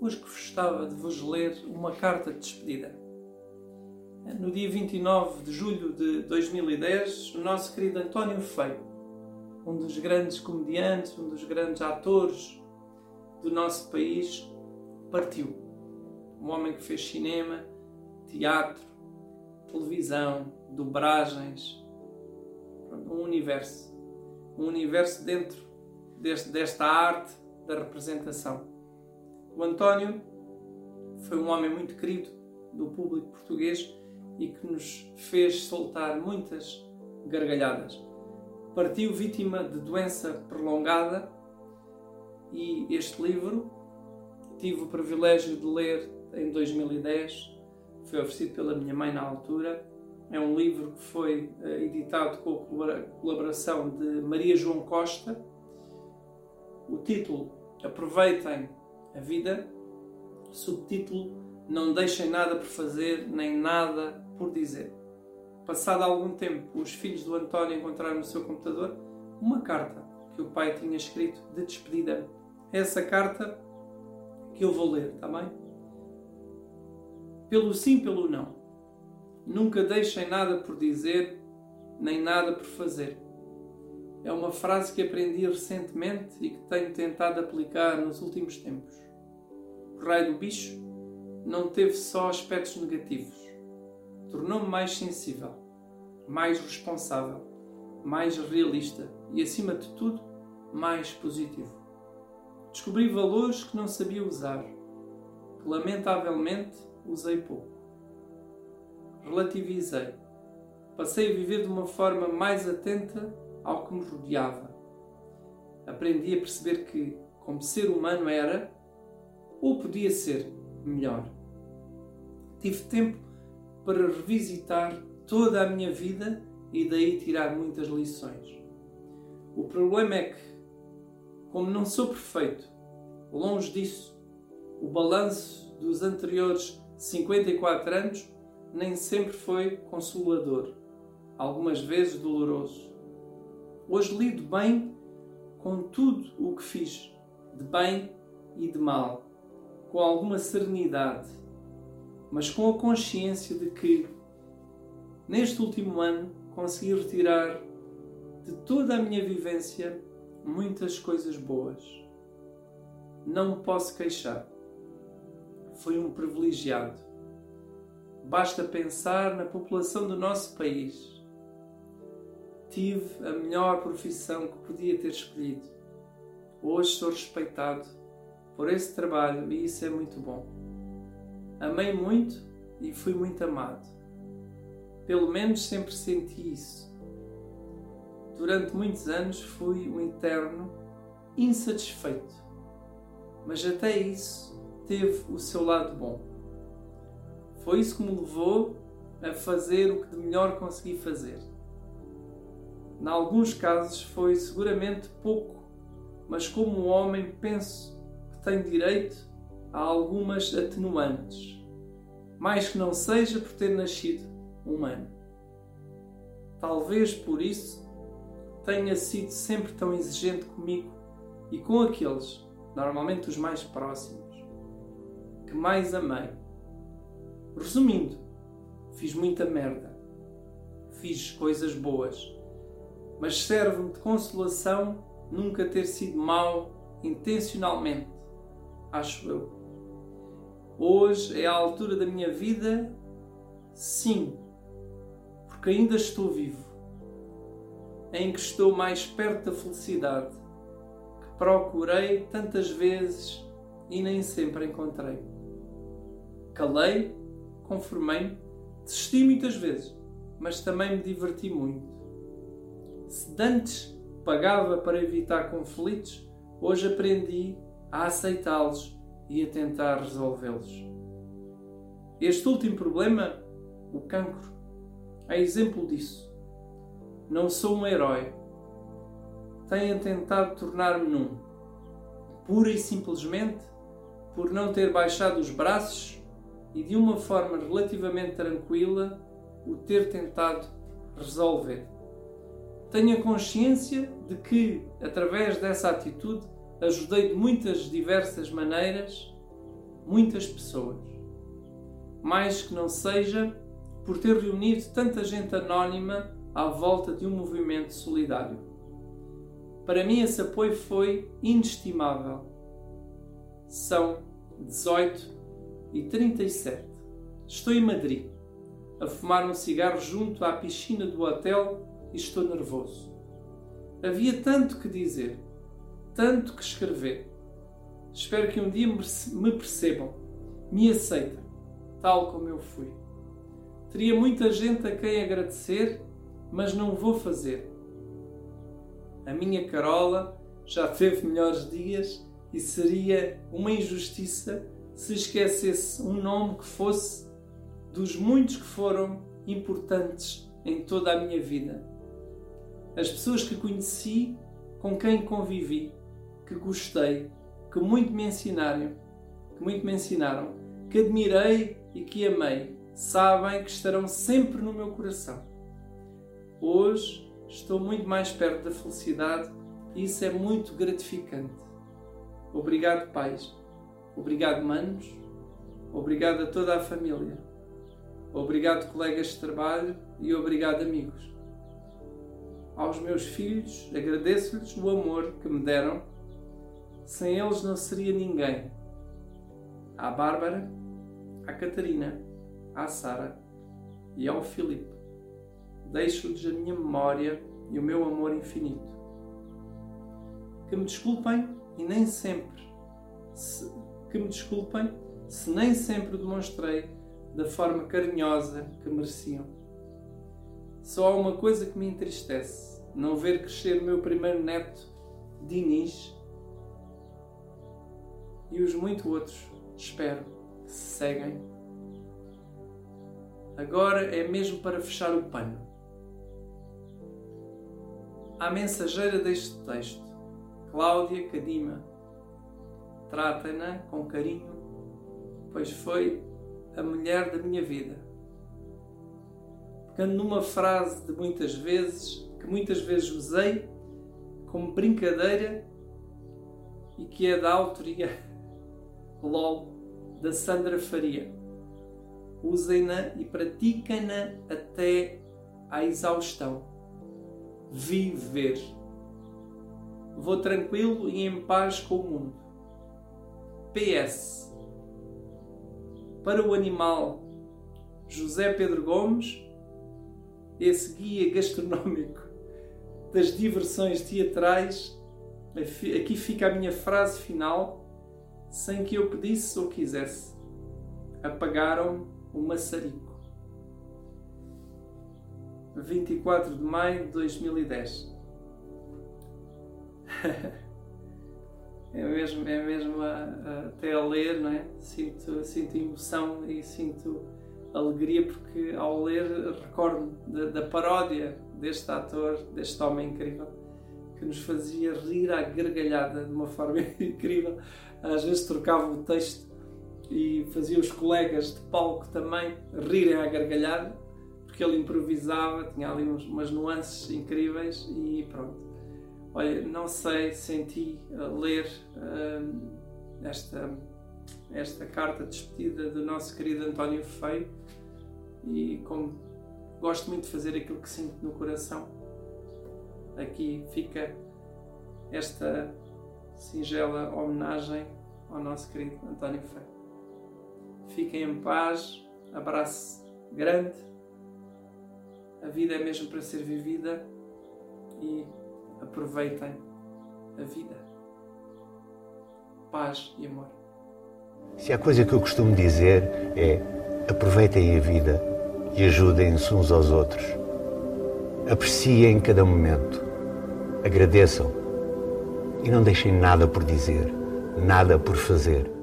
hoje gostava de vos ler uma carta de despedida. No dia 29 de julho de 2010, o nosso querido António Feio, um dos grandes comediantes, um dos grandes atores do nosso país, partiu. Um homem que fez cinema, teatro, televisão, dobragens, um universo. Um universo dentro deste, desta arte da representação. O António foi um homem muito querido do público português e que nos fez soltar muitas gargalhadas. Partiu vítima de doença prolongada e este livro tive o privilégio de ler em 2010, foi oferecido pela minha mãe na altura. É um livro que foi eh, editado com a colaboração de Maria João Costa. O título Aproveitem a Vida, subtítulo Não deixem nada por fazer, nem nada por dizer. Passado algum tempo, os filhos do António encontraram no seu computador uma carta que o pai tinha escrito de despedida. É essa carta que eu vou ler, está bem? Pelo sim, pelo não. Nunca deixem nada por dizer, nem nada por fazer. É uma frase que aprendi recentemente e que tenho tentado aplicar nos últimos tempos. Raio do bicho não teve só aspectos negativos. Tornou-me mais sensível, mais responsável, mais realista e, acima de tudo, mais positivo. Descobri valores que não sabia usar, que lamentavelmente usei pouco. Relativizei. Passei a viver de uma forma mais atenta ao que me rodeava. Aprendi a perceber que, como ser humano era, ou podia ser melhor. Tive tempo para revisitar toda a minha vida e daí tirar muitas lições. O problema é que como não sou perfeito, longe disso, o balanço dos anteriores 54 anos nem sempre foi consolador, algumas vezes doloroso. Hoje lido bem com tudo o que fiz, de bem e de mal, com alguma serenidade, mas com a consciência de que, neste último ano, consegui retirar de toda a minha vivência muitas coisas boas. Não me posso queixar. Fui um privilegiado. Basta pensar na população do nosso país. Tive a melhor profissão que podia ter escolhido. Hoje sou respeitado por esse trabalho e isso é muito bom. Amei muito e fui muito amado. Pelo menos sempre senti isso durante muitos anos fui um interno insatisfeito. Mas até isso teve o seu lado bom. Foi isso que me levou a fazer o que de melhor consegui fazer. Em alguns casos foi seguramente pouco, mas como homem penso tenho direito a algumas atenuantes, mais que não seja por ter nascido humano. Talvez por isso tenha sido sempre tão exigente comigo e com aqueles, normalmente os mais próximos, que mais amei. Resumindo, fiz muita merda. Fiz coisas boas. Mas serve-me de consolação nunca ter sido mau intencionalmente, acho eu. Hoje é a altura da minha vida, sim, porque ainda estou vivo em que estou mais perto da felicidade, que procurei tantas vezes e nem sempre encontrei. Calei, conformei-me, desisti muitas vezes, mas também me diverti muito. Se dantes pagava para evitar conflitos, hoje aprendi a aceitá-los e a tentar resolvê-los. Este último problema, o cancro, é exemplo disso. Não sou um herói. Tenho tentado tornar-me num. Pura e simplesmente por não ter baixado os braços e de uma forma relativamente tranquila o ter tentado resolver. Tenho a consciência de que, através dessa atitude, ajudei de muitas diversas maneiras muitas pessoas. Mais que não seja por ter reunido tanta gente anónima à volta de um movimento solidário. Para mim, esse apoio foi inestimável. São 18 e 37. Estou em Madrid, a fumar um cigarro junto à piscina do hotel e estou nervoso. Havia tanto que dizer, tanto que escrever. Espero que um dia me percebam, me aceitem, tal como eu fui. Teria muita gente a quem agradecer, mas não vou fazer. A minha Carola já teve melhores dias e seria uma injustiça se esquecesse um nome que fosse dos muitos que foram importantes em toda a minha vida. As pessoas que conheci, com quem convivi, que gostei, que muito me ensinaram, que muito me ensinaram, que admirei e que amei, sabem que estarão sempre no meu coração. Hoje estou muito mais perto da felicidade e isso é muito gratificante. Obrigado, pais. Obrigado, manos. Obrigado a toda a família. Obrigado, colegas de trabalho e obrigado, amigos. Aos meus filhos, agradeço-lhes o amor que me deram. Sem eles não seria ninguém. À Bárbara, à Catarina, à Sara e ao Filipe. Deixo-lhes a minha memória e o meu amor infinito. Que me desculpem e nem sempre, se, que me desculpem se nem sempre demonstrei da forma carinhosa que mereciam. Só há uma coisa que me entristece: não ver crescer o meu primeiro neto, Dinis, e os muito outros, espero, seguem. Agora é mesmo para fechar o pano. A mensageira deste texto, Cláudia Cadima, trata-na com carinho, pois foi a mulher da minha vida. Pegando numa frase de muitas vezes, que muitas vezes usei como brincadeira e que é da autoria LOL da Sandra Faria. Usem-na e pratiquem-na até à exaustão. Viver. Vou tranquilo e em paz com o mundo. PS para o animal José Pedro Gomes, esse guia gastronómico das diversões teatrais, aqui fica a minha frase final, sem que eu pedisse ou quisesse. Apagaram o maçarico. 24 de maio de 2010. é mesmo, é mesmo a, a, até a ler, não é? Sinto, sinto emoção e sinto alegria porque ao ler recordo da, da paródia deste ator, deste homem incrível, que nos fazia rir à gargalhada de uma forma incrível. Às vezes trocava o texto e fazia os colegas de palco também rirem à gargalhada, porque ele improvisava, tinha ali umas nuances incríveis e pronto Olha, não sei, senti ler uh, esta, esta carta de despedida do nosso querido António Feio e como gosto muito de fazer aquilo que sinto no coração, aqui fica esta singela homenagem ao nosso querido António Feio. Fiquem em paz, abraço grande. A vida é mesmo para ser vivida e aproveitem a vida. Paz e amor. Se há coisa que eu costumo dizer é aproveitem a vida e ajudem-se uns aos outros. Apreciem cada momento. Agradeçam. E não deixem nada por dizer, nada por fazer